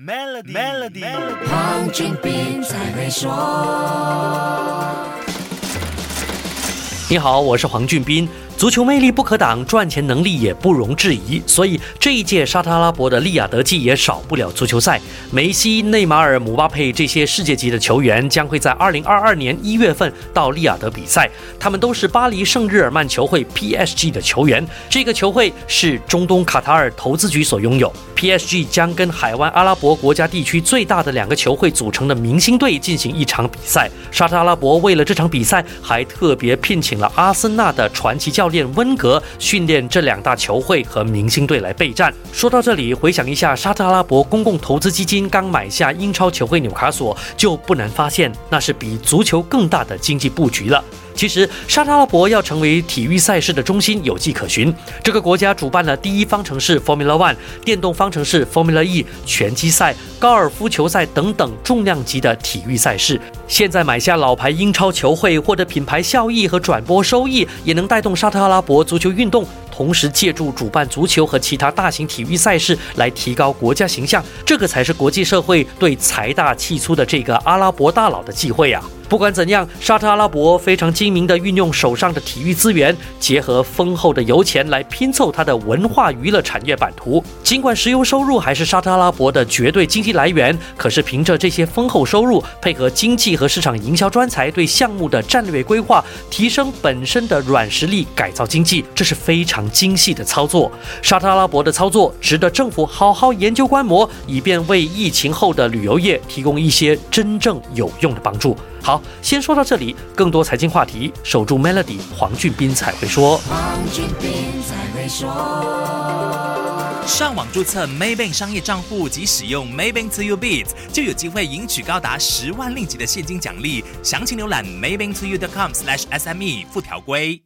Melody，Melody，黄俊斌才会说。你好，我是黄俊斌。足球魅力不可挡，赚钱能力也不容置疑，所以这一届沙特阿拉伯的利雅得季也少不了足球赛。梅西、内马尔、姆巴佩这些世界级的球员将会在2022年一月份到利雅得比赛，他们都是巴黎圣日耳曼球会 PSG 的球员。这个球会是中东卡塔尔投资局所拥有。PSG 将跟海湾阿拉伯国家地区最大的两个球会组成的明星队进行一场比赛。沙特阿拉伯为了这场比赛，还特别聘请了阿森纳的传奇教练温格训练这两大球会和明星队来备战。说到这里，回想一下沙特阿拉伯公共投资基金刚买下英超球会纽卡索，就不难发现，那是比足球更大的经济布局了。其实，沙特阿拉伯要成为体育赛事的中心有迹可循。这个国家主办了第一方程式 Formula One、电动方程式 Formula E、拳击赛、高尔夫球赛等等重量级的体育赛事。现在买下老牌英超球会，获得品牌效益和转播收益，也能带动沙特阿拉伯足球运动，同时借助主办足球和其他大型体育赛事来提高国家形象。这个才是国际社会对财大气粗的这个阿拉伯大佬的忌讳啊！不管怎样，沙特阿拉伯非常精明地运用手上的体育资源，结合丰厚的油钱来拼凑它的文化娱乐产业版图。尽管石油收入还是沙特阿拉伯的绝对经济来源，可是凭着这些丰厚收入，配合经济和市场营销专才对项目的战略规划，提升本身的软实力，改造经济，这是非常精细的操作。沙特阿拉伯的操作值得政府好好研究观摩，以便为疫情后的旅游业提供一些真正有用的帮助。好，先说到这里。更多财经话题，守住 Melody，黄俊斌才会说。黄俊斌才会说。上网注册 Maybank 商业账户及使用 Maybank To You Beats，就有机会赢取高达十万令吉的现金奖励。详情浏览 maybank to you.com/sme 附条规。